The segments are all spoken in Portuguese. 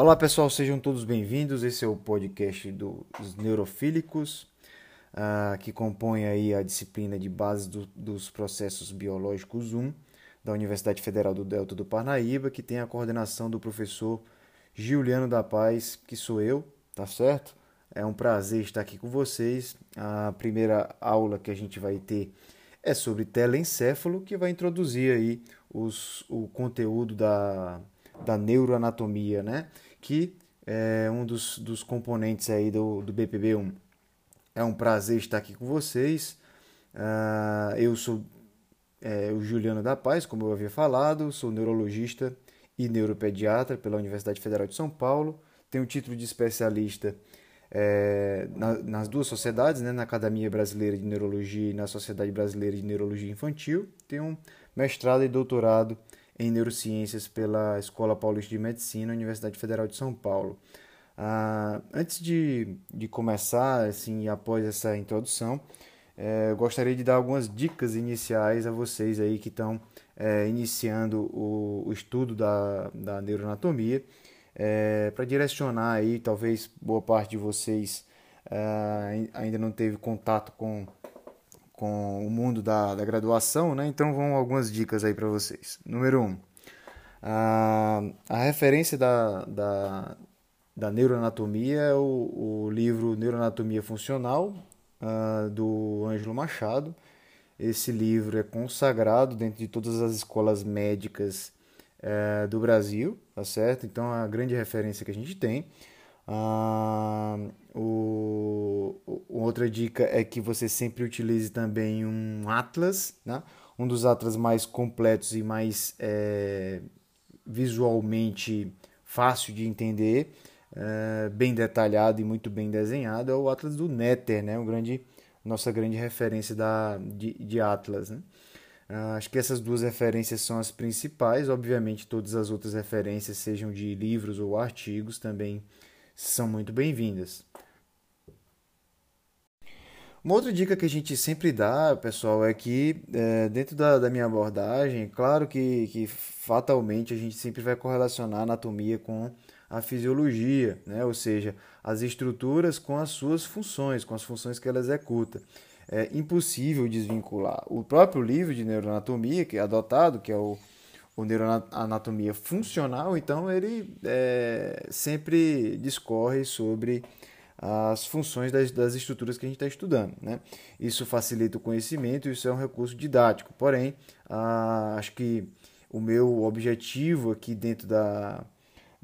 Olá pessoal, sejam todos bem-vindos. Esse é o podcast dos neurofílicos, uh, que compõe aí a disciplina de base do, dos processos biológicos 1 da Universidade Federal do Delta do Parnaíba, que tem a coordenação do professor Giuliano da Paz, que sou eu, tá certo? É um prazer estar aqui com vocês. A primeira aula que a gente vai ter é sobre telencéfalo, que vai introduzir aí os, o conteúdo da, da neuroanatomia, né? Que é um dos, dos componentes aí do, do BPB1. É um prazer estar aqui com vocês. Uh, eu sou é, o Juliano da Paz, como eu havia falado, sou neurologista e neuropediatra pela Universidade Federal de São Paulo. Tenho título de especialista é, na, nas duas sociedades, né, na Academia Brasileira de Neurologia e na Sociedade Brasileira de Neurologia Infantil. Tenho mestrado e doutorado em Neurociências pela Escola Paulista de Medicina, Universidade Federal de São Paulo. Ah, antes de, de começar, assim, após essa introdução, é, eu gostaria de dar algumas dicas iniciais a vocês aí que estão é, iniciando o, o, estudo da, da neuroanatomia, é, para direcionar aí, talvez boa parte de vocês é, ainda não teve contato com com o mundo da, da graduação, né? Então vão algumas dicas aí para vocês. Número 1. Um, a, a referência da, da, da neuroanatomia é o, o livro Neuroanatomia Funcional, uh, do Ângelo Machado. Esse livro é consagrado dentro de todas as escolas médicas uh, do Brasil, tá certo? Então, é a grande referência que a gente tem. Ah, o, outra dica é que você sempre utilize também um atlas, né? um dos atlas mais completos e mais é, visualmente fácil de entender, é, bem detalhado e muito bem desenhado, é o atlas do Nether, né? o grande, nossa grande referência da, de, de atlas. Né? Ah, acho que essas duas referências são as principais, obviamente todas as outras referências, sejam de livros ou artigos, também são muito bem-vindas. Uma outra dica que a gente sempre dá, pessoal, é que é, dentro da, da, minha abordagem, claro que, que fatalmente a gente sempre vai correlacionar a anatomia com a fisiologia, né? ou seja, as estruturas com as suas funções, com as funções que ela executa. É impossível desvincular. O próprio livro de neuroanatomia, que é adotado, que é o o neuroanatomia funcional, então ele é, sempre discorre sobre as funções das, das estruturas que a gente está estudando. Né? Isso facilita o conhecimento, isso é um recurso didático. Porém, ah, acho que o meu objetivo aqui dentro da,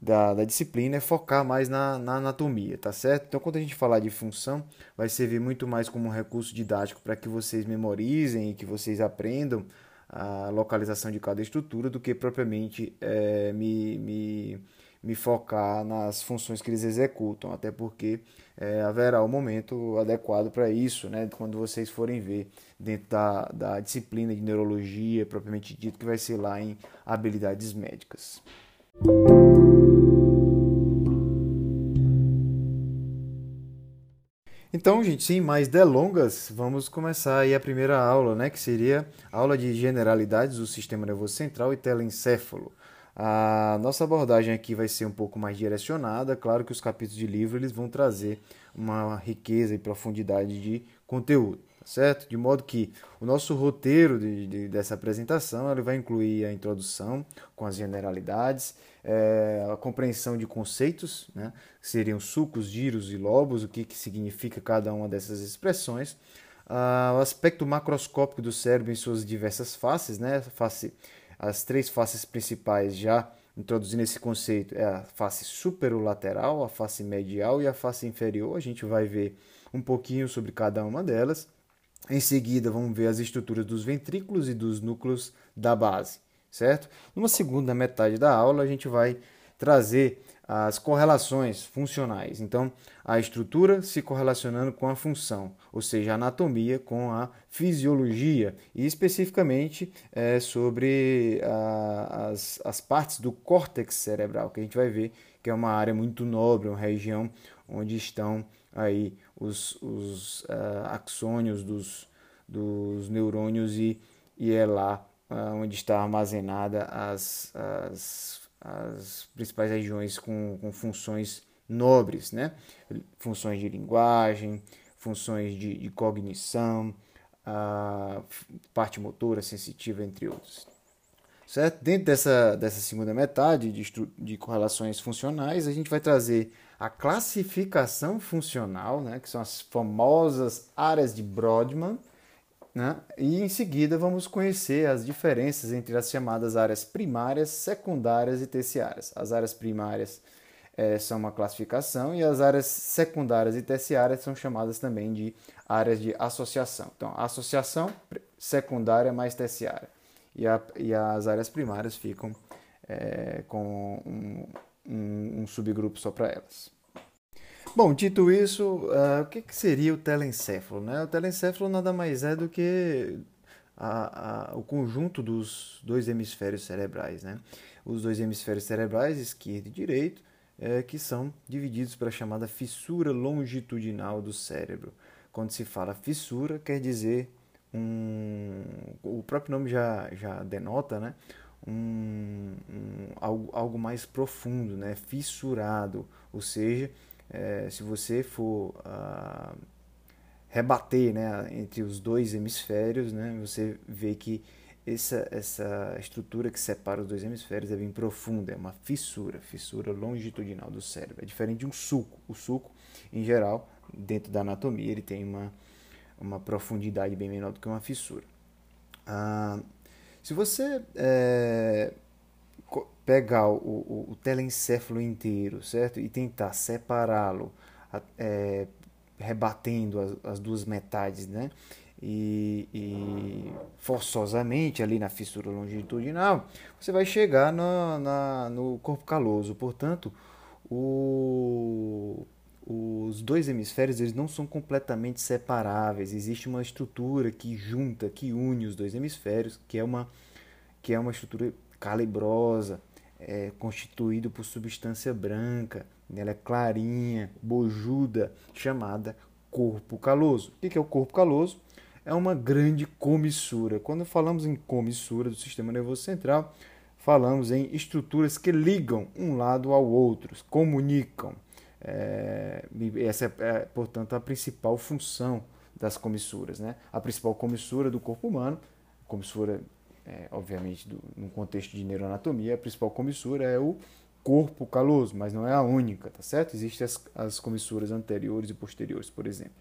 da, da, disciplina é focar mais na, na, anatomia, tá certo? Então, quando a gente falar de função, vai servir muito mais como um recurso didático para que vocês memorizem e que vocês aprendam a localização de cada estrutura do que propriamente é, me, me, me focar nas funções que eles executam, até porque é, haverá o um momento adequado para isso, né, quando vocês forem ver dentro da, da disciplina de neurologia, propriamente dito, que vai ser lá em habilidades médicas. Então, gente, sem mais delongas, vamos começar aí a primeira aula, né, que seria a aula de generalidades do sistema nervoso central e telencéfalo. A nossa abordagem aqui vai ser um pouco mais direcionada, claro que os capítulos de livro eles vão trazer uma riqueza e profundidade de conteúdo, certo? De modo que o nosso roteiro de, de, dessa apresentação ele vai incluir a introdução com as generalidades, é, a compreensão de conceitos, né, seriam sucos, giros e lobos, o que, que significa cada uma dessas expressões, ah, o aspecto macroscópico do cérebro em suas diversas faces, né, face, as três faces principais já introduzindo esse conceito é a face superolateral, a face medial e a face inferior. A gente vai ver um pouquinho sobre cada uma delas. Em seguida, vamos ver as estruturas dos ventrículos e dos núcleos da base certo? Numa segunda metade da aula, a gente vai trazer as correlações funcionais. Então, a estrutura se correlacionando com a função, ou seja, a anatomia com a fisiologia, e especificamente é, sobre a, as, as partes do córtex cerebral, que a gente vai ver que é uma área muito nobre, uma região onde estão aí os, os uh, axônios dos, dos neurônios e, e é lá onde está armazenada as, as, as principais regiões com, com funções nobres, né? Funções de linguagem, funções de, de cognição, a parte motora, sensitiva, entre outros. Certo? Dentro dessa, dessa segunda metade de, de correlações funcionais, a gente vai trazer a classificação funcional, né, que são as famosas áreas de Brodmann, né, e em seguida vamos conhecer as diferenças entre as chamadas áreas primárias, secundárias e terciárias. As áreas primárias é, são uma classificação e as áreas secundárias e terciárias são chamadas também de áreas de associação. Então, associação secundária mais terciária. E, a, e as áreas primárias ficam é, com um, um, um, subgrupo só para elas. Bom, dito isso, uh, o que, que, seria o telencéfalo? Né? O telencéfalo nada mais é do que a, a, o conjunto dos dois hemisférios cerebrais. Né? Os dois hemisférios cerebrais, esquerdo e direito, é, que são divididos pela chamada fissura longitudinal do cérebro. Quando se fala fissura, quer dizer um, o próprio nome já, já denota, né? Um, um, algo, algo mais profundo, né? fissurado. Ou seja, é, se você for ah, rebater né, entre os dois hemisférios, né, você vê que essa, essa estrutura que separa os dois hemisférios é bem profunda, é uma fissura, fissura longitudinal do cérebro. É diferente de um suco. O suco, em geral, dentro da anatomia, ele tem uma, uma profundidade bem menor do que uma fissura. Ah, se você é, pegar o, o, o, telencéfalo inteiro, certo, e tentar separá-lo, é, rebatendo as, as duas metades, né? e, e, forçosamente ali na fissura longitudinal, você vai chegar na, no corpo caloso. Portanto, o, os dois hemisférios eles não são completamente separáveis. Existe uma estrutura que junta, que une os dois hemisférios, que é uma, que é uma estrutura calibrosa, é, constituída por substância branca. Ela é clarinha, bojuda, chamada corpo caloso. O que é o corpo caloso? é uma grande comissura. Quando falamos em comissura do sistema nervoso central, falamos em estruturas que ligam um lado ao outro, comunicam. É, essa é, é, portanto, a principal função das comissuras. Né? A principal comissura do corpo humano, comissura, é, obviamente, do, no contexto de neuroanatomia, a principal comissura é o corpo caloso, mas não é a única, tá certo? Existem as, as comissuras anteriores e posteriores, por exemplo.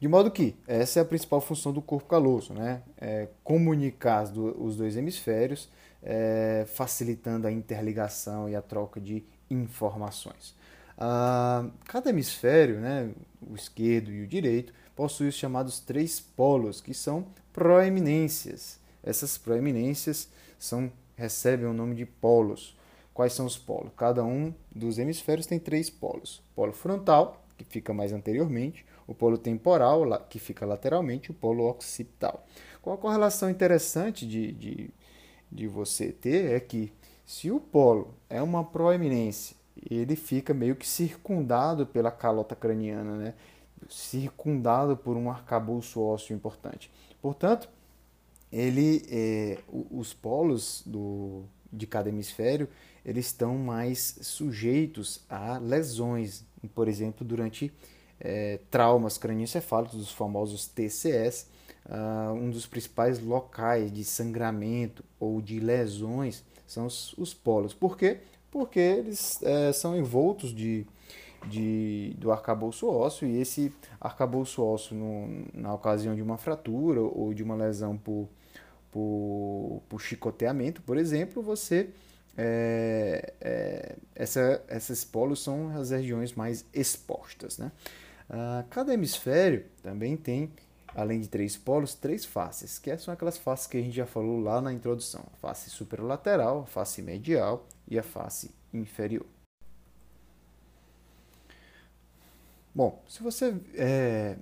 De modo que essa é a principal função do corpo caloso, né? É comunicar os dois hemisférios, é, facilitando a interligação e a troca de informações. Ah, cada hemisfério, né, o esquerdo e o direito, possui os chamados três polos, que são proeminências. Essas proeminências são, recebem o nome de polos. Quais são os polos? Cada um dos hemisférios tem três polos: polo frontal, que fica mais anteriormente, o polo temporal, que fica lateralmente, e o polo occipital. Qual a correlação interessante de, de, de você ter é que se o polo é uma proeminência, ele fica meio que circundado pela calota craniana, né? circundado por um arcabouço ósseo importante. Portanto, ele, é, os polos do, de cada hemisfério eles estão mais sujeitos a lesões, por exemplo, durante é, traumas crânioencefálicos, os famosos TCS, uh, ah, um dos principais locais de sangramento ou de lesões são os, os polos. Por quê? Porque eles é, são envoltos de, de, do arcabouço ósseo e esse arcabouço ósseo, no, na ocasião de uma fratura ou de uma lesão por, por, por chicoteamento, por exemplo, você é, é, essa, esses polos são as regiões mais expostas. Né? Uh, cada hemisfério também tem, além de três polos, três faces, que são aquelas faces que a gente já falou lá na introdução: a face superolateral, a face medial e a face inferior. Bom, se você é,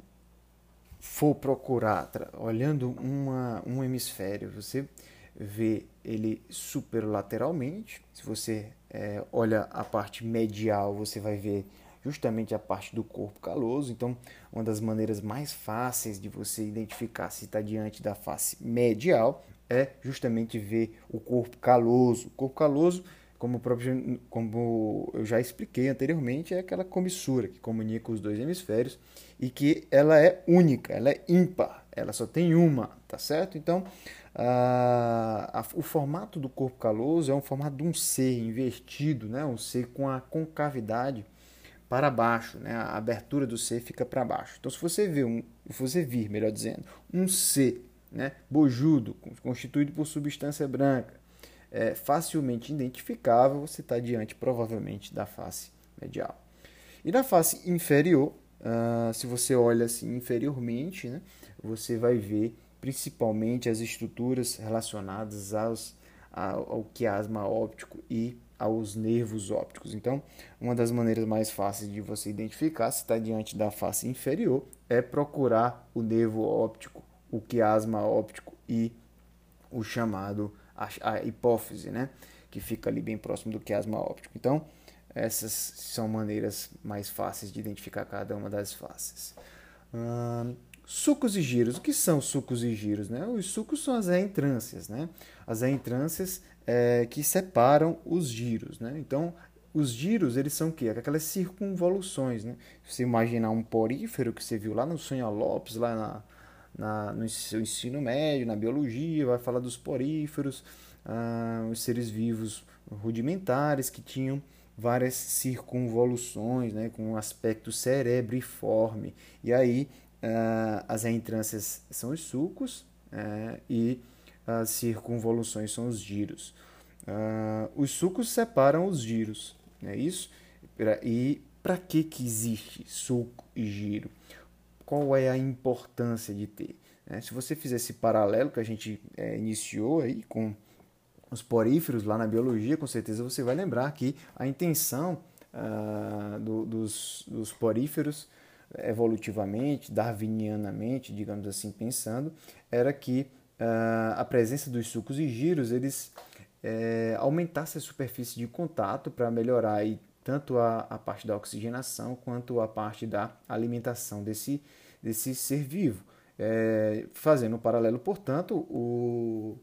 for procurar, olhando uma, um hemisfério, você vê ele superlateralmente. Se você é, olha a parte medial, você vai ver justamente a parte do corpo caloso. Então, uma das maneiras mais fáceis de você identificar se está diante da face medial é justamente ver o corpo caloso. O corpo caloso como, próprio, como eu já expliquei anteriormente, é aquela comissura que comunica os dois hemisférios e que ela é única, ela é ímpar, ela só tem uma, tá certo? Então, a, a, o formato do corpo caloso é um formato de um C invertido, né? um C com a concavidade para baixo, né? a abertura do C fica para baixo. Então, se você ver, um, se você vir, melhor dizendo, um C né? bojudo, constituído por substância branca, é, facilmente identificável, você está diante provavelmente da face medial. E na face inferior, uh, se você olha assim inferiormente, né, você vai ver principalmente as estruturas relacionadas aos, ao, ao quiasma óptico e aos nervos ópticos. Então, uma das maneiras mais fáceis de você identificar se está diante da face inferior é procurar o nervo óptico, o quiasma óptico e o chamado a, a hipófise, né? que fica ali bem próximo do quiasma óptico. Então, essas são maneiras mais fáceis de identificar cada uma das faces. Hum, sucos e giros. O que são sucos e giros? Né? Os sucos são as reentrâncias. Né? As reentrâncias é, que separam os giros. Né? Então, os giros, eles são o quê? Aquelas circunvoluções. Né? Se você imaginar um porífero que você viu lá no Sonha Lopes, lá na, na, no seu ensino médio, na biologia, vai falar dos poríferos, ah, os seres vivos rudimentares que tinham várias circunvoluções, né, com um aspecto cerebriforme. E aí ah, as entrâncias são os sulcos eh, e as circunvoluções são os giros. Ah, os sulcos separam os giros, é isso? E para que, que existe sulco e giro? Qual é a importância de ter. Né? Se você fizer esse paralelo que a gente é, iniciou aí com os poríferos lá na biologia, com certeza você vai lembrar que a intenção ah, do, dos, dos poríferos evolutivamente, darwinianamente, digamos assim, pensando, era que ah, a presença dos sucos e giros eles é, aumentasse a superfície de contato para melhorar aí tanto a, a parte da oxigenação quanto a parte da alimentação desse, desse ser vivo. É, fazendo um paralelo, portanto, o,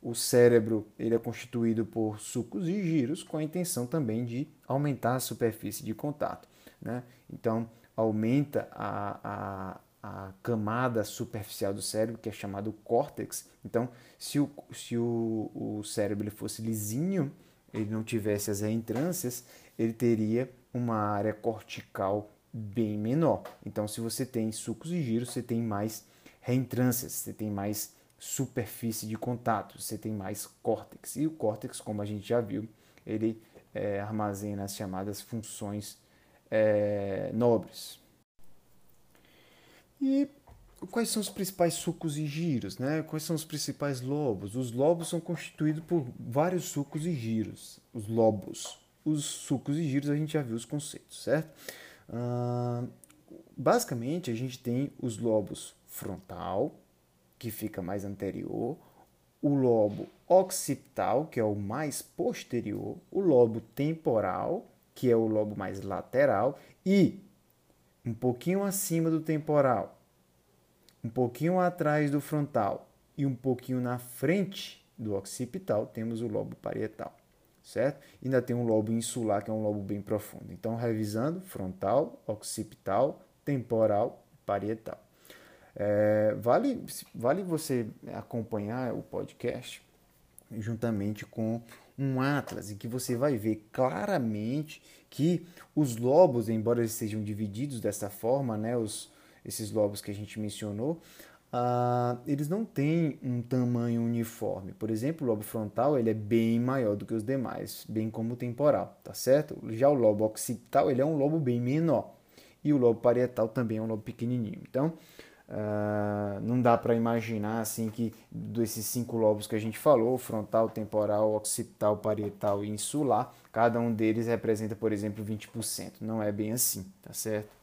o cérebro ele é constituído por sucos e giros com a intenção também de aumentar a superfície de contato. Né? Então, aumenta a, a, a camada superficial do cérebro, que é chamado córtex. Então, se o, se o, o cérebro fosse lisinho, ele não tivesse as reentrâncias, ele teria uma área cortical bem menor. Então, se você tem sucos e giros, você tem mais reentrâncias, você tem mais superfície de contato, você tem mais córtex. E o córtex, como a gente já viu, ele é, armazena as chamadas funções é, nobres. E quais são os principais sucos e giros? Né? Quais são os principais lobos? Os lobos são constituídos por vários sucos e giros. Os lobos. Os sucos e giros a gente já viu os conceitos, certo? Uh, basicamente, a gente tem os lobos frontal, que fica mais anterior, o lobo occipital, que é o mais posterior, o lobo temporal, que é o lobo mais lateral, e um pouquinho acima do temporal, um pouquinho atrás do frontal e um pouquinho na frente do occipital, temos o lobo parietal certo? Ainda tem um lobo insular, que é um lobo bem profundo. Então, revisando, frontal, occipital, temporal parietal. É, vale, vale você acompanhar o podcast juntamente com um atlas em que você vai ver claramente que os lobos, embora eles sejam divididos dessa forma, né, os, esses lobos que a gente mencionou, ah, eles não têm um tamanho uniforme. Por exemplo, o lobo frontal ele é bem maior do que os demais, bem como o temporal, tá certo? Já o lobo occipital ele é um lobo bem menor e o lobo parietal também é um lobo pequenininho. Então, ah, não dá para imaginar assim que desses cinco lobos que a gente falou, frontal, temporal, occipital, parietal e insular, cada um deles representa, por exemplo, 20%. Não é bem assim, tá certo?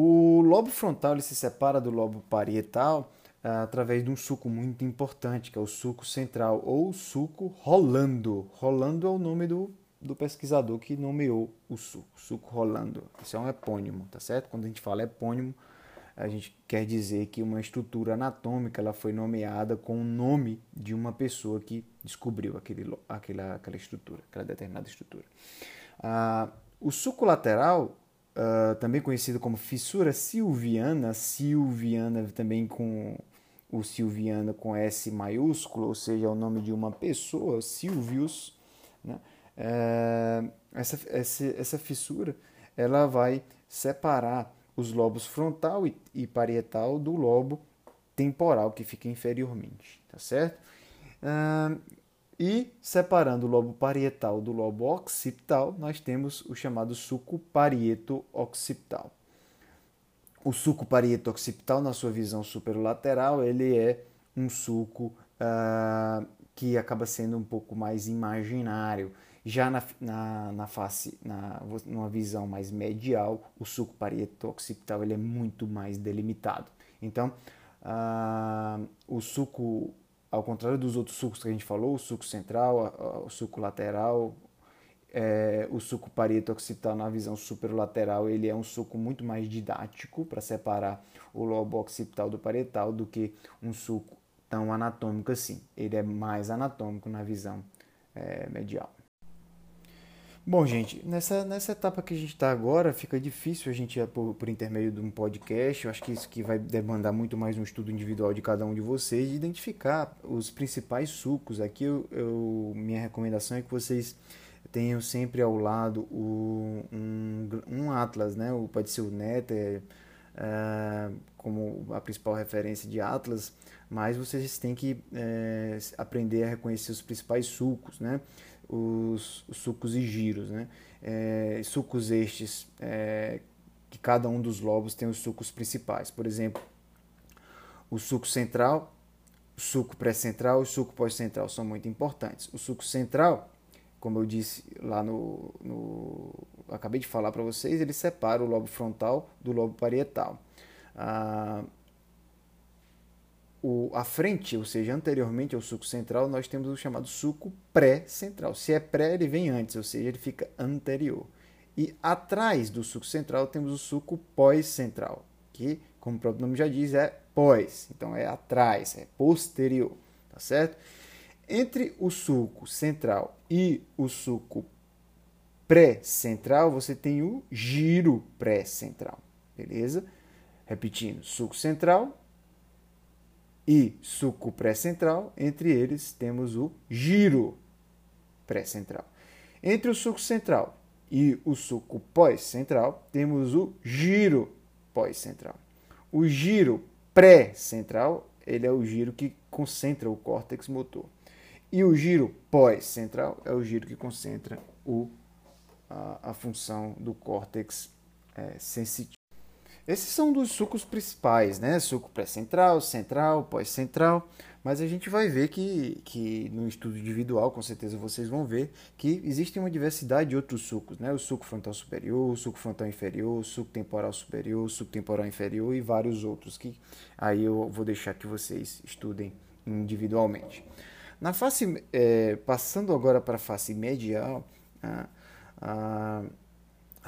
O lobo frontal ele se separa do lobo parietal ah, através de um suco muito importante, que é o suco central, ou suco Rolando. Rolando é o nome do, do pesquisador que nomeou o suco, suco Rolando. Isso é um epônimo, tá certo? Quando a gente fala epônimo, a gente quer dizer que uma estrutura anatômica ela foi nomeada com o nome de uma pessoa que descobriu aquele, aquela, aquela estrutura, aquela determinada estrutura. Ah, o suco lateral, ah, também conhecido como fissura silviana, silviana também com o silviana com S maiúsculo, ou seja, é o nome de uma pessoa, Silvius, né? É, essa, essa, essa fissura ela vai separar os lobos frontal e, e parietal do lobo temporal que fica inferiormente, tá certo? Ah, e separando o lobo parietal do lobo occipital, nós temos o chamado suco parieto-occipital. O suco parieto-occipital, na sua visão superolateral, ele é um suco ah, que acaba sendo um pouco mais imaginário. Já na, na, na face, na, numa visão mais medial, o suco parieto-occipital ele é muito mais delimitado. Então, uh, o suco, ao contrário dos outros sucos que a gente falou, o suco central, o suco lateral, é, o suco parieto-occipital na visão superolateral, ele é um suco muito mais didático para separar o lobo occipital do parietal do que um suco tão anatômico assim. Ele é mais anatômico na visão é, medial. Bom, gente, nessa, nessa etapa que a gente está agora, fica difícil a gente, por, por intermédio de um podcast, eu acho que isso que vai demandar muito mais um estudo individual de cada um de vocês, de identificar os principais sucos. Aqui eu, eu minha recomendação é que vocês tenham sempre ao lado o, um, um atlas, né? O, pode ser o Nether, é, como a principal referência de atlas, mas vocês têm que é, aprender a reconhecer os principais sucos, né? Os, os sucos e giros. Né? É, sucos estes é, que cada um dos lobos tem os sucos principais. Por exemplo, o suco central, o suco pré-central e o suco pós-central são muito importantes. O suco central, como eu disse lá no. no acabei de falar para vocês, ele separa o lobo frontal do lobo parietal. Ah, o, a frente, ou seja, anteriormente ao suco central, nós temos o chamado suco pré-central. Se é pré, ele vem antes, ou seja, ele fica anterior. E atrás do suco central temos o suco pós-central, que, como o próprio nome já diz, é pós. Então é atrás, é posterior, tá certo? Entre o suco central e o suco pré-central, você tem o giro pré-central, beleza? Repetindo, suco central, e suco pré-central, entre eles temos o giro pré-central. Entre o suco central e o suco pós-central, temos o giro pós-central. O giro pré-central, ele é o giro que concentra o córtex motor. E o giro pós-central é o giro que concentra o, a, a função do córtex é. Esses são dos sucos principais, né? Suco pré-central, central, pós-central. Mas a gente vai ver que, que no estudo individual, com certeza vocês vão ver, que existe uma diversidade de outros sucos, né? O suco frontal superior, o suco frontal inferior, o suco temporal superior, o suco temporal inferior e vários outros que aí eu vou deixar que vocês estudem individualmente. Na face, é, passando agora para a face medial, a, a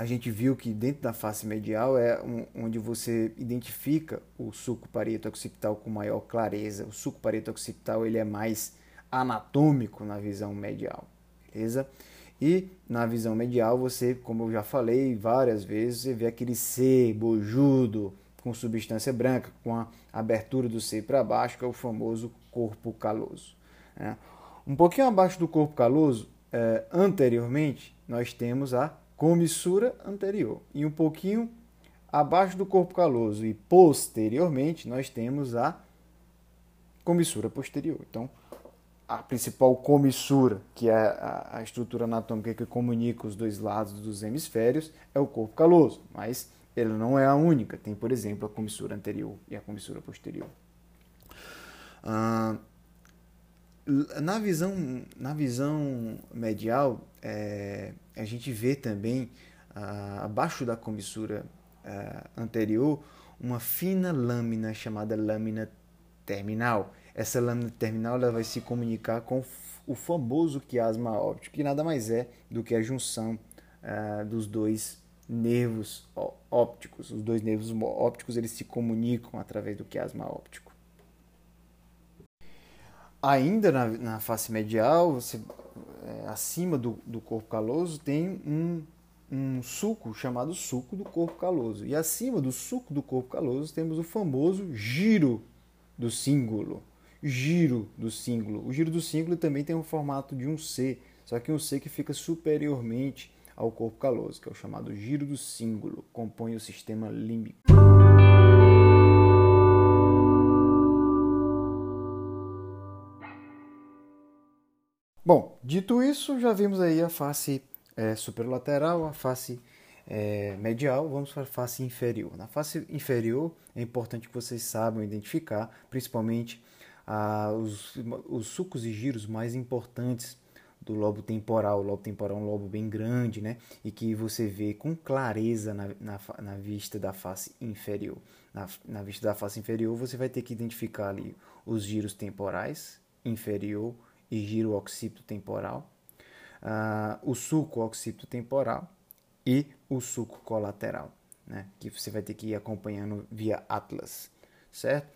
a gente viu que dentro da face medial é onde você identifica o suco parieto occipital com maior clareza. O suco parieto occipital ele é mais anatômico na visão medial, beleza? E na visão medial você, como eu já falei várias vezes, você vê aquele C bojudo com substância branca, com a abertura do C para baixo, que é o famoso corpo caloso. Né? Um pouquinho abaixo do corpo caloso, eh, anteriormente, nós temos a comissura anterior. E um pouquinho abaixo do corpo caloso e posteriormente nós temos a comissura posterior. Então, a principal comissura, que é a, estrutura anatômica que comunica os dois lados dos hemisférios, é o corpo caloso, mas ele não é a única. Tem, por exemplo, a comissura anterior e a comissura posterior. Ah, na visão, na visão medial, é, a gente vê também, ah, abaixo da comissura ah, anterior, uma fina lâmina chamada lâmina terminal. Essa lâmina terminal ela vai se comunicar com o famoso quiasma óptico, que nada mais é do que a junção ah, dos dois nervos ópticos. Os dois nervos ópticos eles se comunicam através do quiasma óptico. Ainda na, na face medial, você, é, acima do, do corpo caloso, tem um, um suco chamado suco do corpo caloso. E acima do suco do corpo caloso temos o famoso giro do símbolo. Giro do símbolo. O giro do símbolo também tem um formato de um C, só que um C que fica superiormente ao corpo caloso, que é o chamado giro do símbolo, compõe o sistema límbico. Bom, dito isso, já vimos aí a face é, superolateral, a face é, medial, vamos para a face inferior. Na face inferior é importante que vocês saibam identificar, principalmente ah, os, os sucos e giros mais importantes do lobo temporal. O lobo temporal é um lobo bem grande, né? E que você vê com clareza na, na, na vista da face inferior. Na, na vista da face inferior, você vai ter que identificar ali os giros temporais, inferior e giro occipito temporal, uh, o suco occipito temporal e o suco colateral, né? Que você vai ter que ir acompanhando via Atlas, certo?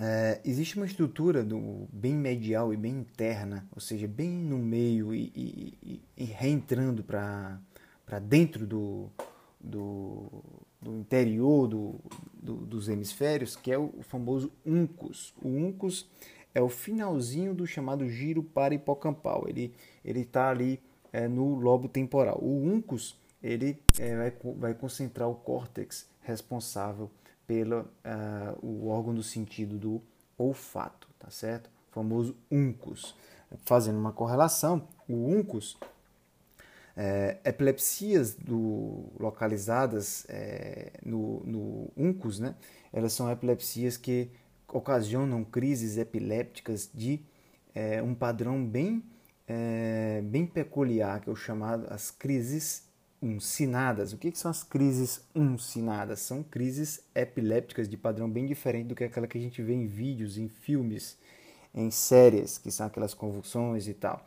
É, existe uma estrutura do bem medial e bem interna, ou seja, bem no meio e, e, e reentrando para dentro do, do, do interior do, do, dos hemisférios, que é o famoso uncus. O uncus é o finalzinho do chamado giro para-hipocampal. Ele está ali é, no lobo temporal. O uncus ele é, vai, vai concentrar o córtex responsável pelo uh, o órgão do sentido do olfato, tá certo? O famoso uncus. Fazendo uma correlação, o uncus, é, epilepsias do, localizadas é, no, no uncus, né? Elas são epilepsias que ocasionam crises epilépticas de é, um padrão bem, é, bem peculiar, que é o chamado as crises uncinadas. O que, que são as crises uncinadas? São crises epilépticas de padrão bem diferente do que aquela que a gente vê em vídeos, em filmes, em séries, que são aquelas convulsões e tal.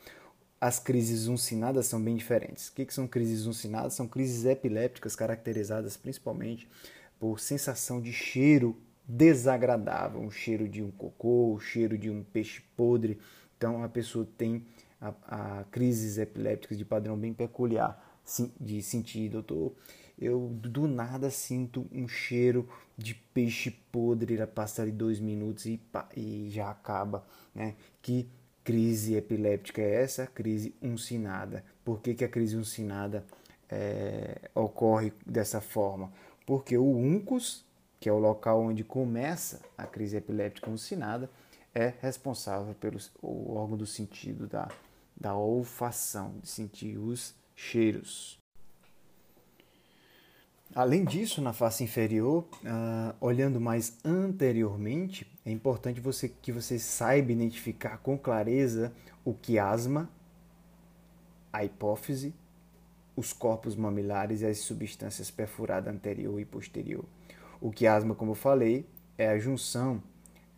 As crises uncinadas são bem diferentes. O que, que são crises uncinadas? São crises epilépticas caracterizadas principalmente por sensação de cheiro desagradável, um cheiro de um cocô, o um cheiro de um peixe podre. Então a pessoa tem a, a crises epilépticas de padrão bem peculiar de sentir, doutor. Eu do nada sinto um cheiro de peixe podre, passa ali dois minutos e, e já acaba, né? Que crise epiléptica é essa? Crise uncinada. Por que, que a crise uncinada é, ocorre dessa forma? Porque o uncus, que é o local onde começa a crise epiléptica uncinada, é responsável pelo o órgão do sentido da, da olfação, de sentir os cheiros. Além disso, na face inferior, uh, olhando mais anteriormente, é importante você, que você saiba identificar com clareza o quiasma, a hipófise, os corpos mamilares e as substâncias perfuradas anterior e posterior. O quiasma, como eu falei, é a junção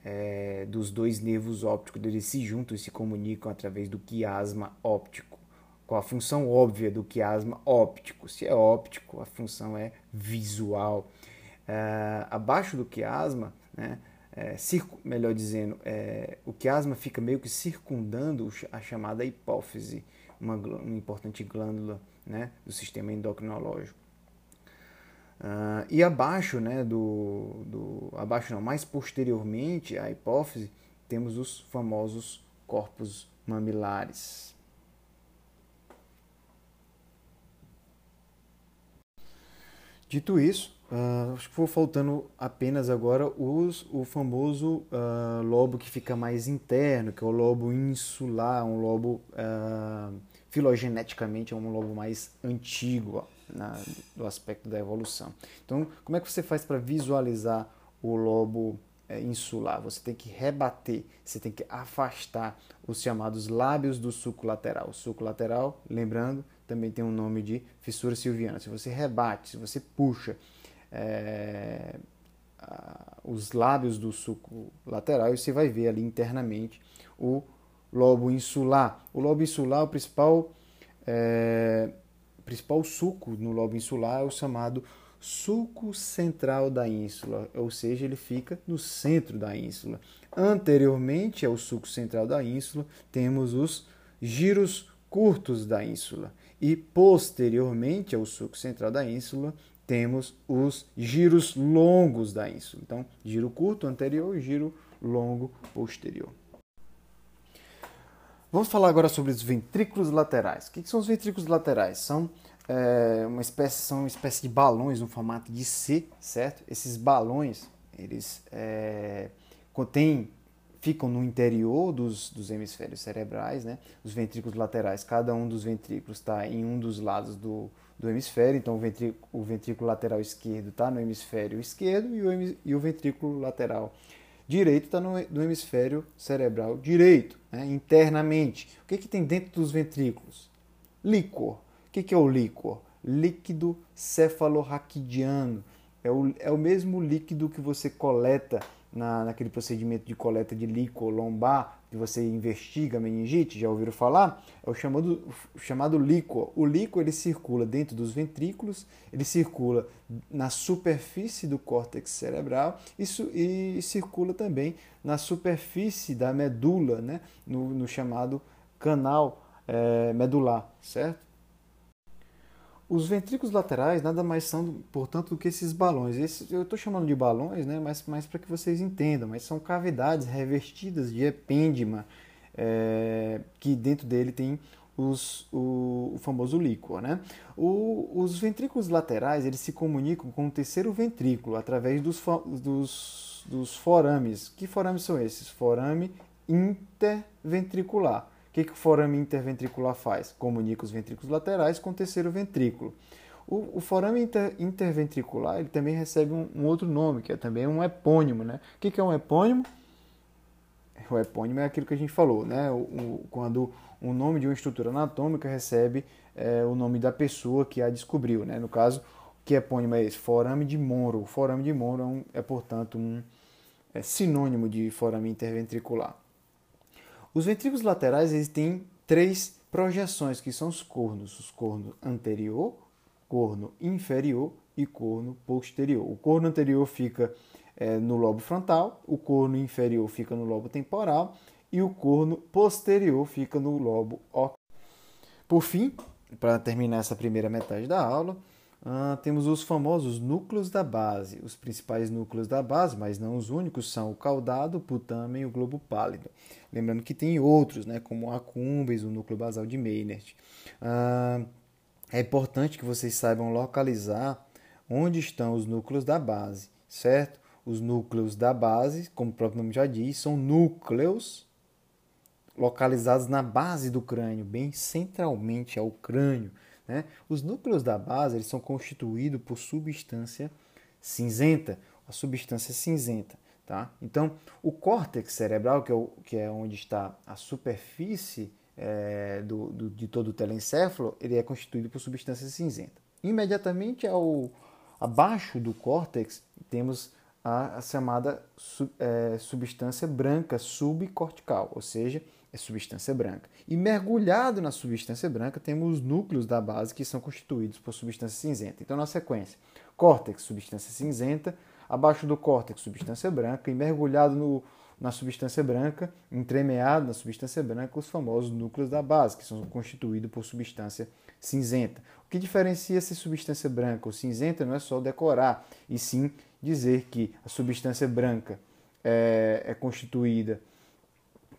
é, dos dois nervos ópticos, eles se juntam e se comunicam através do quiasma óptico com a função óbvia do quiasma óptico. Se é óptico, a função é visual. É, abaixo do quiasma, né, é, melhor dizendo, é, o quiasma fica meio que circundando a chamada hipófise, uma, uma importante glândula né, do sistema endocrinológico. Uh, e abaixo, né, do, do, abaixo não, mais posteriormente à hipófise, temos os famosos corpos mamilares. Dito isso, uh, acho que for faltando apenas agora os, o famoso uh, lobo que fica mais interno, que é o lobo insular, um lobo filogeneticamente é um lobo mais antigo ó, na, do aspecto da evolução. Então, como é que você faz para visualizar o lobo é, insular? Você tem que rebater, você tem que afastar os chamados lábios do suco lateral. O suco lateral, lembrando, também tem um nome de fissura silviana. Se você rebate, se você puxa é, a, os lábios do suco lateral, você vai ver ali internamente o lobo insular. O lobo insular, o principal é, principal sulco no lobo insular é o chamado sulco central da ínsula, ou seja, ele fica no centro da ínsula. Anteriormente ao sulco central da ínsula, temos os giros curtos da ínsula e posteriormente ao sulco central da ínsula, temos os giros longos da ínsula. Então, giro curto anterior giro longo posterior. Vamos falar agora sobre os ventrículos laterais. O que são os ventrículos laterais? São é, uma espécie, são uma espécie de balões no formato de C, certo? Esses balões, eles é, contêm, ficam no interior dos, dos hemisférios cerebrais, né? Os ventrículos laterais, cada um dos ventrículos está em um dos lados do, do hemisfério, então o ventrículo, o ventrículo lateral esquerdo está no hemisfério esquerdo e o, e o ventrículo lateral direito está no, no, hemisfério cerebral direito, né? internamente. O que, que tem dentro dos ventrículos? Líquor que, que é o líquor? Líquido cefalorraquidiano. É o, é o mesmo líquido que você coleta na, naquele procedimento de coleta de líquor lombar, que você investiga meningite, já ouviram falar? É o chamado, o chamado líquor. O líquor ele circula dentro dos ventrículos, ele circula na superfície do córtex cerebral isso, e circula também na superfície da medula, né? no, no chamado canal é, medular, certo? Os ventrículos laterais nada mais são, portanto, do que esses balões. Esse, eu estou chamando de balões, né, mas, mas para que vocês entendam, mas são cavidades revestidas de epêndima, é, que dentro dele tem os, o, o, famoso líquor. Né? O, os ventrículos laterais eles se comunicam com o terceiro ventrículo através dos, dos, dos forames. Que forames são esses? Forame interventricular que, que o forame interventricular faz? Comunica os ventrículos laterais com o terceiro ventrículo. O, o forame inter, interventricular ele também recebe um, um, outro nome, que é também um epônimo. Né? O que, que é um epônimo? O epônimo é aquilo que a gente falou, né? O, o, quando o nome de uma estrutura anatômica recebe é, o nome da pessoa que a descobriu. Né? No caso, que epônimo é esse? Forame de Monro. O forame de Monro é, um, é portanto, um é sinônimo de forame interventricular. Os ventrículos laterais eles têm três projeções, que são os cornos: os corno anterior, corno inferior e corno posterior. O corno anterior fica é, no lobo frontal, o corno inferior fica no lobo temporal e o corno posterior fica no lobo occipital. Por fim, para terminar essa primeira metade da aula, ah, temos os famosos núcleos da base. Os principais núcleos da base, mas não os únicos, são o caudado, o putamen e o globo pálido. Lembrando que tem outros, né, como a cumbens, o núcleo basal de Maynard. Ah, é importante que vocês saibam localizar onde estão os núcleos da base, certo? Os núcleos da base, como o próprio nome já diz, são núcleos localizados na base do crânio, bem centralmente ao crânio. Né? Os núcleos da base eles são constituídos por substância cinzenta, a substância cinzenta. Tá? Então, o córtex cerebral, que é, o, que é onde está a superfície é, do, do, de todo o telencéfalo, ele é constituído por substância cinzenta. Imediatamente ao, abaixo do córtex, temos a, a chamada sub, é, substância branca subcortical, ou seja, é substância branca. E mergulhado na substância branca, temos os núcleos da base que são constituídos por substância cinzenta. Então, na sequência, córtex, substância cinzenta, abaixo do córtex, substância branca, e mergulhado no, na substância branca, entremeado na substância branca, os famosos núcleos da base, que são constituídos por substância cinzenta. O que diferencia essa substância branca ou cinzenta não é só decorar, e sim dizer que a substância branca é, é constituída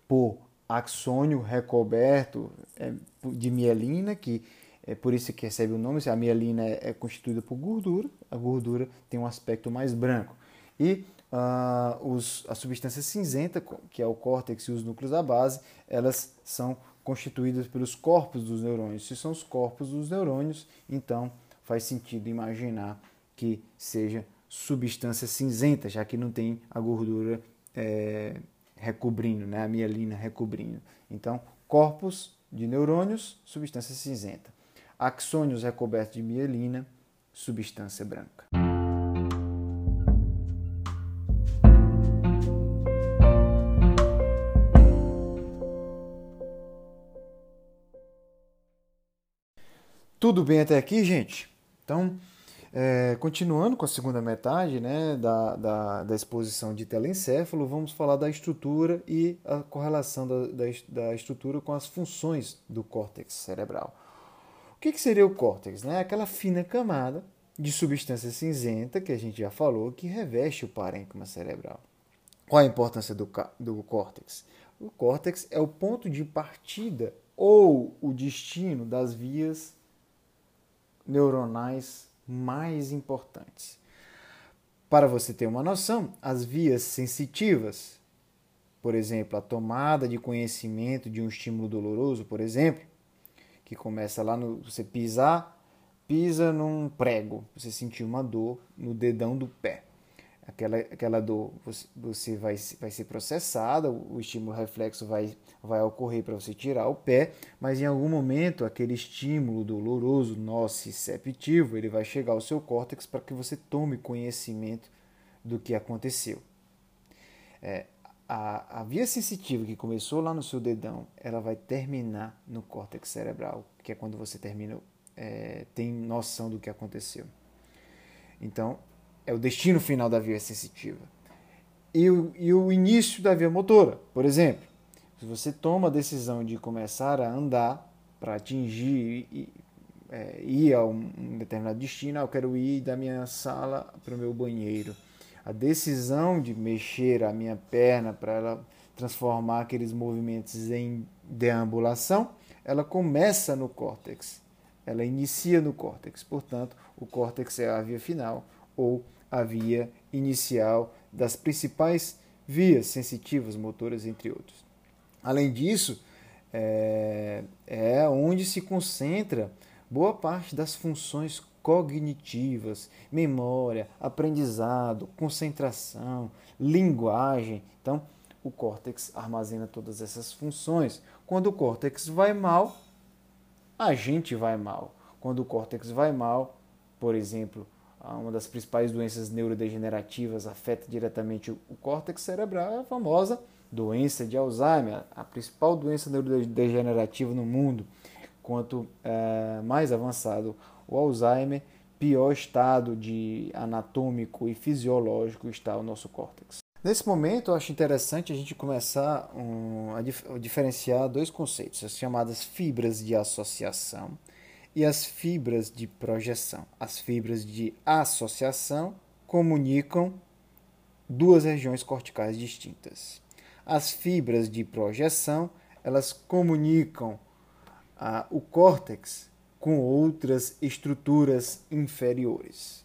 por axônio recoberto é, de mielina, que é por isso que recebe o nome, a mielina é, é constituída por gordura, a gordura tem um aspecto mais branco. E uh, os, a substância cinzenta, que é o córtex e os núcleos da base, elas são constituídas pelos corpos dos neurônios. Se são os corpos dos neurônios, então faz sentido imaginar que seja substância cinzenta, já que não tem a gordura é, recobrindo, né? a mielina recobrindo. Então, corpos de neurônios, substância cinzenta. Axônios recobertos de mielina, substância branca. Tudo bem até aqui, gente? Então, é, continuando com a segunda metade né, da, da, da, exposição de telencéfalo, vamos falar da estrutura e a correlação da, da, da estrutura com as funções do córtex cerebral. O que, que seria o córtex? Né? Aquela fina camada de substância cinzenta que a gente já falou que reveste o parênquima cerebral. Qual a importância do, do córtex? O córtex é o ponto de partida ou o destino das vias neuronais mais importantes. Para você ter uma noção, as vias sensitivas, por exemplo, a tomada de conhecimento de um estímulo doloroso, por exemplo, que começa lá no você pisar, pisa num prego, você sentiu uma dor no dedão do pé aquela, aquela dor você vai, vai ser processada, o estímulo reflexo vai, vai ocorrer para você tirar o pé, mas em algum momento aquele estímulo doloroso nociceptivo ele vai chegar ao seu córtex para que você tome conhecimento do que aconteceu. É, a, a via sensitiva que começou lá no seu dedão, ela vai terminar no córtex cerebral, que é quando você termina, é, tem noção do que aconteceu. Então, é o destino final da via sensitiva. E o, e o início da via motora, por exemplo. Se você toma a decisão de começar a andar para atingir e, é, ir a um, determinado destino, ah, eu quero ir da minha sala para o meu banheiro. A decisão de mexer a minha perna para ela transformar aqueles movimentos em deambulação, ela começa no córtex. Ela inicia no córtex. Portanto, o córtex é a via final ou a via inicial das principais vias sensitivas motoras, entre outros. Além disso, é, é onde se concentra boa parte das funções cognitivas, memória, aprendizado, concentração, linguagem. Então, o córtex armazena todas essas funções. Quando o córtex vai mal, a gente vai mal. Quando o córtex vai mal, por exemplo, uma das principais doenças neurodegenerativas afeta diretamente o córtex cerebral, é a famosa doença de Alzheimer, a principal doença neurodegenerativa no mundo. Quanto é, mais avançado o Alzheimer, pior estado de anatômico e fisiológico está o nosso córtex. Nesse momento, eu acho interessante a gente começar um, a, dif a diferenciar dois conceitos, as chamadas fibras de associação e as fibras de projeção. As fibras de associação comunicam duas regiões corticais distintas. As fibras de projeção, elas comunicam ah, o córtex com outras estruturas inferiores.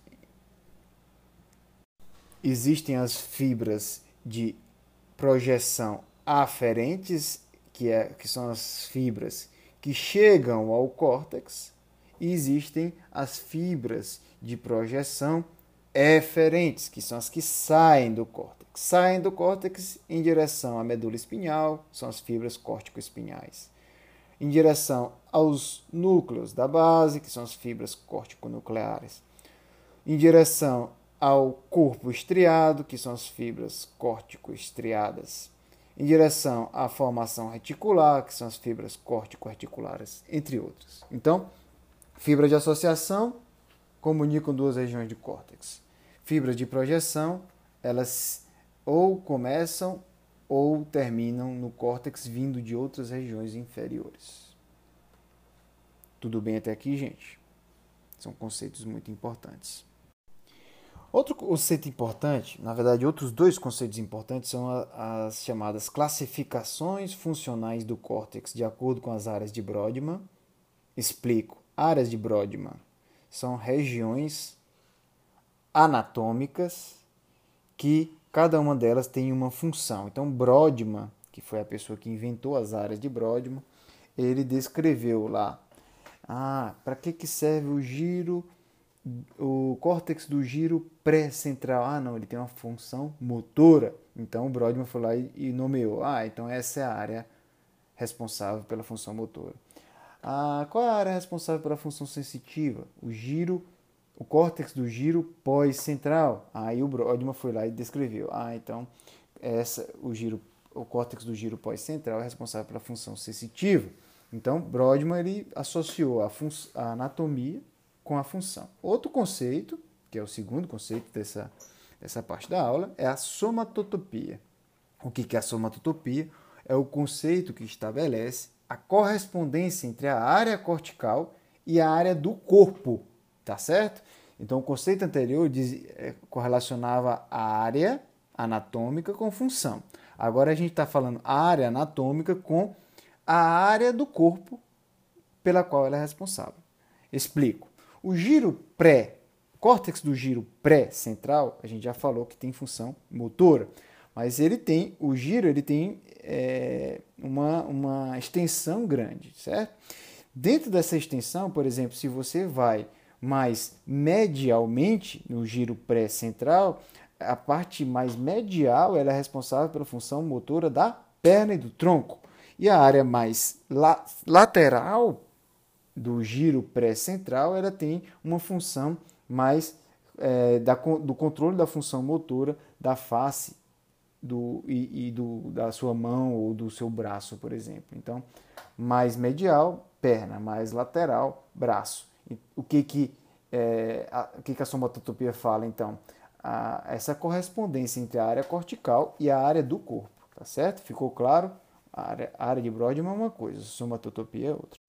Existem as fibras de projeção aferentes, que, é, que são as fibras que chegam ao córtex, existem as fibras de projeção eferentes, que são as que saem do córtex. Saem do córtex em direção à medula espinhal, são as fibras córtico-espinhais. Em direção aos núcleos da base, que são as fibras córtico-nucleares. Em direção ao corpo estriado, que são as fibras córtico-estriadas. Em direção à formação reticular, que são as fibras córtico-articulares, entre outras. Então, Fibra de associação comunicam duas regiões de córtex. Fibras de projeção, elas ou começam ou terminam no córtex vindo de outras regiões inferiores. Tudo bem até aqui, gente? São conceitos muito importantes. Outro conceito importante, na verdade, outros dois conceitos importantes são as chamadas classificações funcionais do córtex de acordo com as áreas de Brodmann. Explico. Áreas de Brodmann são regiões anatômicas que cada uma delas tem uma função. Então, Brodmann, que foi a pessoa que inventou as áreas de Brodmann, ele descreveu lá ah, para que, que serve o giro, o córtex do giro pré-central? Ah, não, ele tem uma função motora. Então, o Brodmann foi lá e nomeou. Ah, então essa é a área responsável pela função motora. Ah, qual é a área responsável pela função sensitiva? O giro, o córtex do giro pós-central. Aí o Brodmann foi lá e descreveu. Ah, então essa, o giro, o córtex do giro pós-central é responsável pela função sensitiva. Então, Brodmann ele associou a, a anatomia com a função. Outro conceito, que é o segundo conceito dessa, dessa parte da aula, é a somatotopia. O que é a somatotopia? É o conceito que estabelece a correspondência entre a área cortical e a área do corpo, tá certo? Então, o conceito anterior diz, é, correlacionava a área anatômica com função. Agora a gente está falando a área anatômica com a área do corpo pela qual ela é responsável. Explico. O giro pré, córtex do giro pré-central, a gente já falou que tem função motora, mas ele tem, o giro ele tem é, uma, uma extensão grande, certo? Dentro dessa extensão, por exemplo, se você vai mais medialmente no giro pré-central, a parte mais medial ela é responsável pela função motora da perna e do tronco. E a área mais la lateral do giro pré-central ela tem uma função mais é, da, do controle da função motora da face do, e, e do, da sua mão ou do seu braço, por exemplo. Então, mais medial, perna, mais lateral, braço. O que que, é, a, o que, que a somatotopia fala, então? A, essa correspondência entre a área cortical e a área do corpo, tá certo? Ficou claro? A área, a área de Brodmann é uma coisa, somatotopia é outra.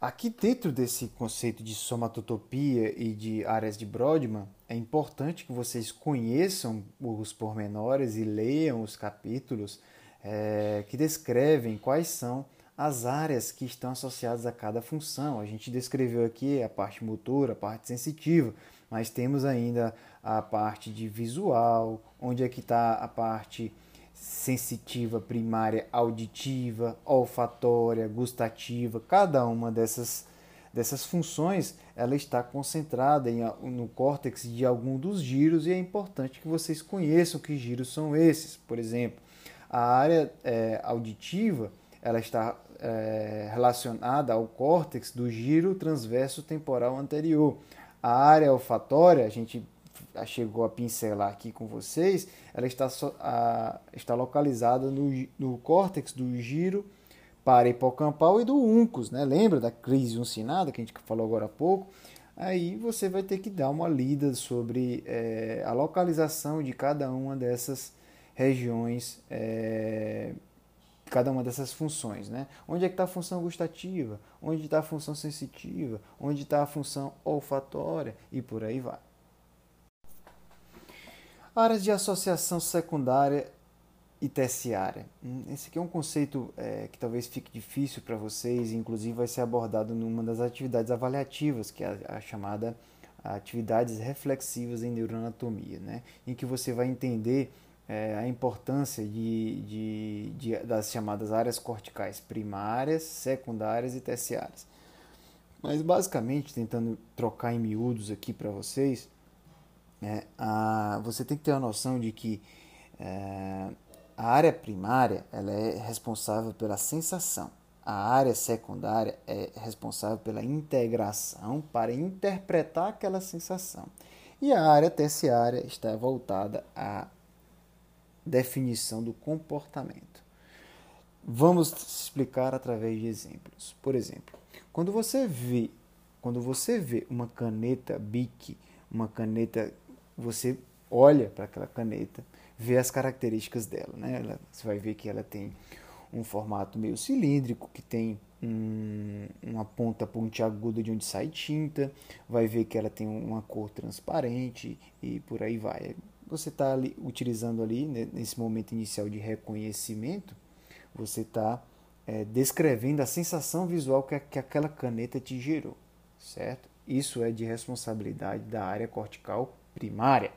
Aqui dentro desse conceito de somatotopia e de áreas de Brodmann, é importante que vocês conheçam os pormenores e leiam os capítulos é, que descrevem quais são as áreas que estão associadas a cada função. A gente descreveu aqui a parte motora, a parte sensitiva, mas temos ainda a parte de visual, onde é que está a parte sensitiva primária auditiva, olfatória, gustativa, cada uma dessas, dessas funções ela está concentrada em, no córtex de algum dos giros e é importante que vocês conheçam que giros são esses. Por exemplo, a área é, auditiva ela está é, relacionada ao córtex do giro transverso temporal anterior. A área olfatória, a gente chegou a pincelar aqui com vocês, ela está, a, está localizada no, no córtex do giro para hipocampal e do uncus, né? Lembra da crise uncinada que a gente falou agora há pouco? Aí você vai ter que dar uma lida sobre é, a localização de cada uma dessas regiões, é, cada uma dessas funções, né? Onde é que está a função gustativa? Onde está a função sensitiva? Onde está a função olfatória? E por aí vai. Áreas de associação secundária e terciária. Hum, esse aqui é um conceito é, que talvez fique difícil para vocês, inclusive vai ser abordado numa das atividades avaliativas, que é a, a chamada atividades reflexivas em neuroanatomia, né? em que você vai entender é, a importância de, de, de, das chamadas áreas corticais primárias, secundárias e terciárias. Mas basicamente, tentando trocar em miúdos aqui para vocês, é, a, você tem que ter a noção de que é, a área primária ela é responsável pela sensação. A área secundária é responsável pela integração para interpretar aquela sensação. E a área terciária está voltada à definição do comportamento. Vamos explicar através de exemplos. Por exemplo, quando você vê, quando você vê uma caneta Bic, uma caneta você olha para aquela caneta, vê as características dela. Né? Ela, você vai ver que ela tem um formato meio cilíndrico, que tem um, uma ponta pontiaguda de onde sai tinta, vai ver que ela tem uma cor transparente e por aí vai. Você está utilizando ali, né, nesse momento inicial de reconhecimento, você está é, descrevendo a sensação visual que, que aquela caneta te gerou, certo? Isso é de responsabilidade da área cortical primária.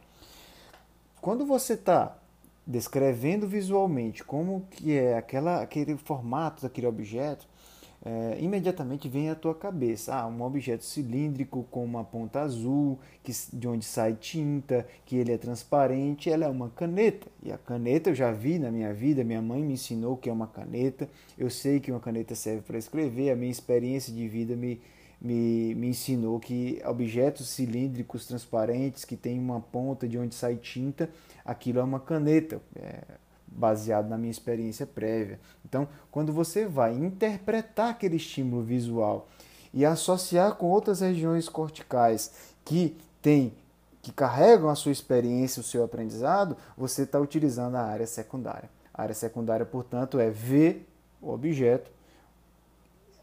Quando você está descrevendo visualmente como que é aquela, aquele formato daquele objeto, é, imediatamente vem à tua cabeça ah, um objeto cilíndrico com uma ponta azul, que, de onde sai tinta, que ele é transparente, ela é uma caneta. E a caneta eu já vi na minha vida, minha mãe me ensinou que é uma caneta, eu sei que uma caneta serve para escrever, a minha experiência de vida me, me, me ensinou que objetos cilíndricos transparentes que tem uma ponta de onde sai tinta, aquilo é uma caneta. É, baseado na minha experiência prévia. Então, quando você vai interpretar aquele estímulo visual e associar com outras regiões corticais que têm que carregam a sua experiência, o seu aprendizado, você está utilizando a área secundária. A área secundária, portanto, é ver o objeto,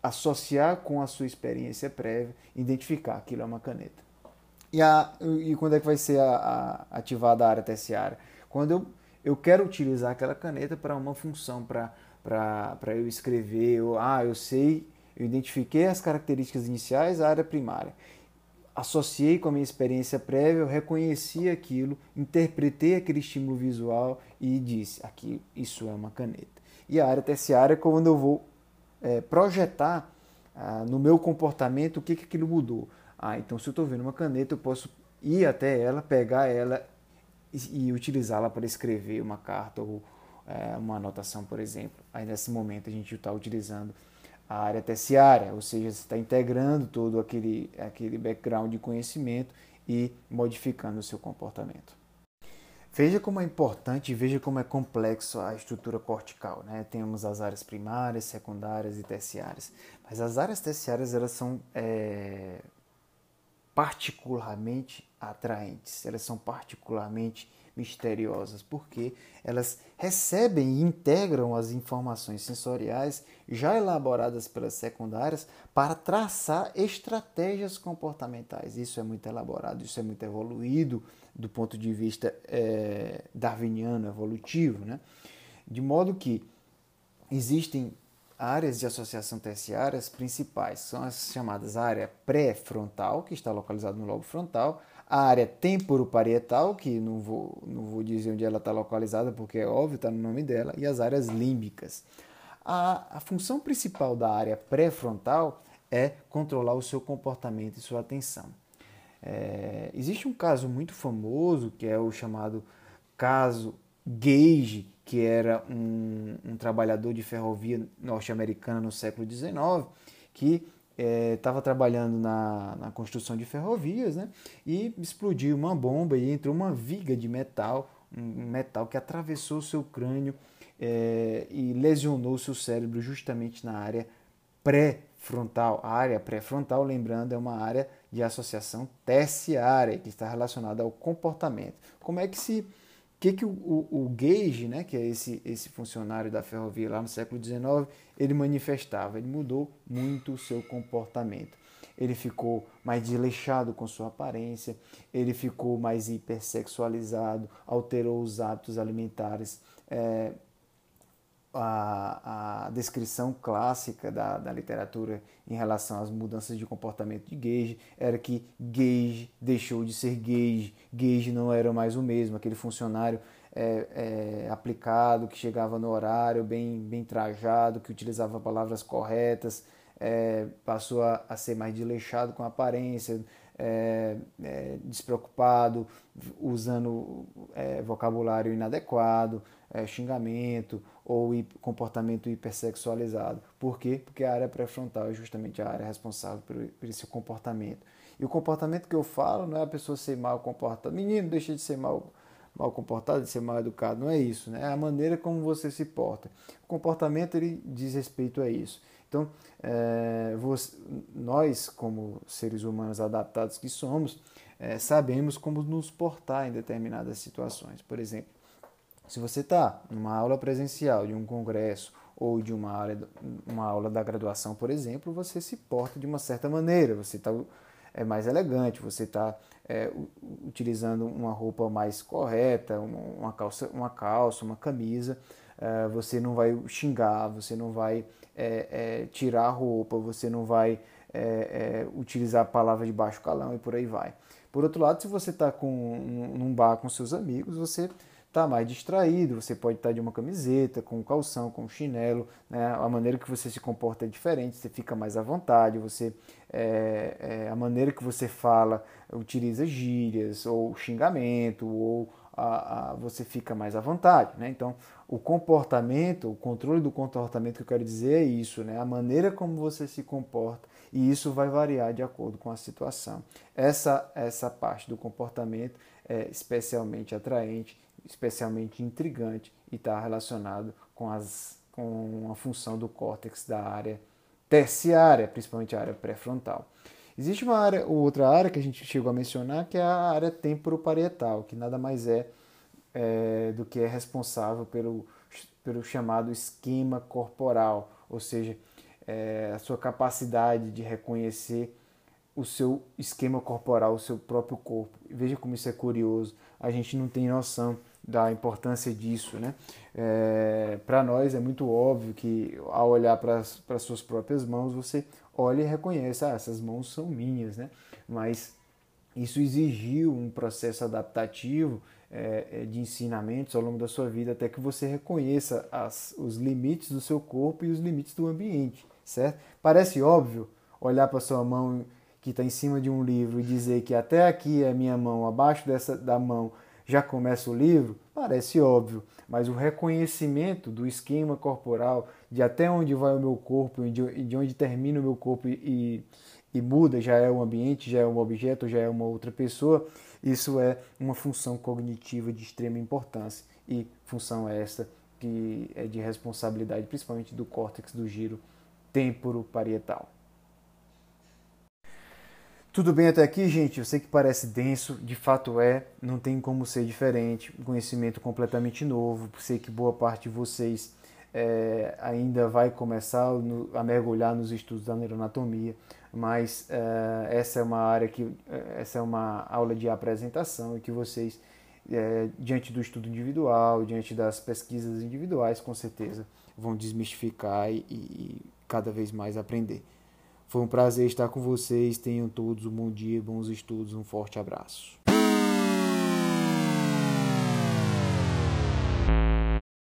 associar com a sua experiência prévia, identificar aquilo é uma caneta. E, a, e quando é que vai ser a, a ativada a área terciária? Quando eu, eu quero utilizar aquela caneta para uma função, para eu escrever, eu, ah, eu sei, eu identifiquei as características iniciais da área primária associei com a minha experiência prévia, eu reconheci aquilo, interpretei aquele estímulo visual e disse: aqui, isso é uma caneta. E a área terciária é quando eu vou é, projetar ah, no meu comportamento o que, que aquilo mudou. Ah, então se eu estou vendo uma caneta, eu posso ir até ela, pegar ela e, e utilizá-la para escrever uma carta ou é, uma anotação, por exemplo. Aí nesse momento a gente está utilizando a área terciária, ou seja, você está integrando todo aquele, aquele background de conhecimento e modificando o seu comportamento. Veja como é importante, veja como é complexo a estrutura cortical. Né? Temos as áreas primárias, secundárias e terciárias. Mas as áreas terciárias elas são é, particularmente atraentes, elas são particularmente misteriosas, porque elas recebem e integram as informações sensoriais já elaboradas pelas secundárias para traçar estratégias comportamentais. Isso é muito elaborado, isso é muito evoluído do ponto de vista é, darwiniano, evolutivo, né? de modo que existem áreas de associação terciárias principais, são as chamadas área pré-frontal, que está localizada no lobo frontal, a área temporoparietal, que não vou, não vou dizer onde ela está localizada, porque é óbvio, está no nome dela, e as áreas límbicas. A, a função principal da área pré-frontal é controlar o seu comportamento e sua atenção. É, existe um caso muito famoso, que é o chamado caso Gage, que era um, um trabalhador de ferrovia norte-americana no século XIX, que estava é, trabalhando na, na, construção de ferrovias né, e explodiu uma bomba e entrou uma viga de metal, um metal que atravessou seu crânio é, e lesionou seu cérebro justamente na área pré-frontal. A área pré-frontal, lembrando, é uma área de associação terciária que está relacionada ao comportamento. Como é que se que, que o, o, o Gage, né, que é esse, esse funcionário da ferrovia lá no século XIX, ele manifestava? Ele mudou muito o seu comportamento. Ele ficou mais desleixado com sua aparência, ele ficou mais hipersexualizado, alterou os hábitos alimentares. É, a, a, descrição clássica da, da literatura em relação às mudanças de comportamento de Gage era que Gage deixou de ser Gage, Gage não era mais o mesmo, aquele funcionário é, é, aplicado, que chegava no horário, bem, bem trajado, que utilizava palavras corretas, é, passou a, a, ser mais desleixado com a aparência, é, é, despreocupado, usando é, vocabulário inadequado, xingamento, ou comportamento hipersexualizado. Por quê? Porque a área pré-frontal é justamente a área responsável por, esse comportamento. E o comportamento que eu falo não é a pessoa ser mal comportada. Menino, deixa de ser mal, mal comportado, de ser mal educado. Não é isso. Né? É a maneira como você se porta. O comportamento ele diz respeito a isso. Então, é, você, nós, como seres humanos adaptados que somos, é, sabemos como nos portar em determinadas situações. Por exemplo, se você está numa aula presencial de um congresso ou de uma aula, uma aula da graduação, por exemplo, você se porta de uma certa maneira, você está é mais elegante, você está é, utilizando uma roupa mais correta, uma calça, uma, calça, uma camisa, é, você não vai xingar, você não vai é, é tirar a roupa, você não vai é, é, utilizar palavras de baixo calão e por aí vai. Por outro lado, se você está num bar com seus amigos, você está mais distraído, você pode estar tá de uma camiseta, com um calção, com um chinelo, né? a maneira que você se comporta é diferente, você fica mais à vontade, você é, é, a maneira que você fala utiliza gírias ou xingamento ou a, a, você fica mais à vontade, né? Então, o comportamento, o controle do comportamento que eu quero dizer é isso, né? A maneira como você se comporta e isso vai variar de acordo com a situação. Essa essa parte do comportamento é especialmente atraente especialmente intrigante e está relacionado com, as, com a função do córtex da área terciária, principalmente a área pré-frontal. Existe uma área, outra área que a gente chegou a mencionar, que é a área temporoparietal, que nada mais é, é do que é responsável pelo, pelo chamado esquema corporal, ou seja, é, a sua capacidade de reconhecer o seu esquema corporal, o seu próprio corpo. Veja como isso é curioso. A gente não tem noção da importância disso, né? É, para nós é muito óbvio que ao olhar para as suas próprias mãos você olha e reconhece, ah, essas mãos são minhas, né? Mas isso exigiu um processo adaptativo é, é, de ensinamentos ao longo da sua vida até que você reconheça as, os limites do seu corpo e os limites do ambiente, certo? Parece óbvio olhar para sua mão que está em cima de um livro e dizer que até aqui é minha mão, abaixo dessa da mão já começa o livro, parece óbvio, mas o reconhecimento do esquema corporal, de até onde vai o meu corpo e de onde termina o meu corpo e, e muda, já é um ambiente, já é um objeto, já é uma outra pessoa, isso é uma função cognitiva de extrema importância e função essa que é de responsabilidade principalmente do córtex do giro temporoparietal. Tudo bem até aqui, gente? Eu sei que parece denso, de fato é, não tem como ser diferente. Conhecimento completamente novo. Sei que boa parte de vocês é, ainda vai começar a mergulhar nos estudos da neuroanatomia, mas é, essa é uma área que é, essa é uma aula de apresentação e que vocês é, diante do estudo individual, diante das pesquisas individuais, com certeza vão desmistificar e, e cada vez mais aprender. Foi um prazer estar com vocês. Tenham todos um bom dia, bons estudos, um forte abraço.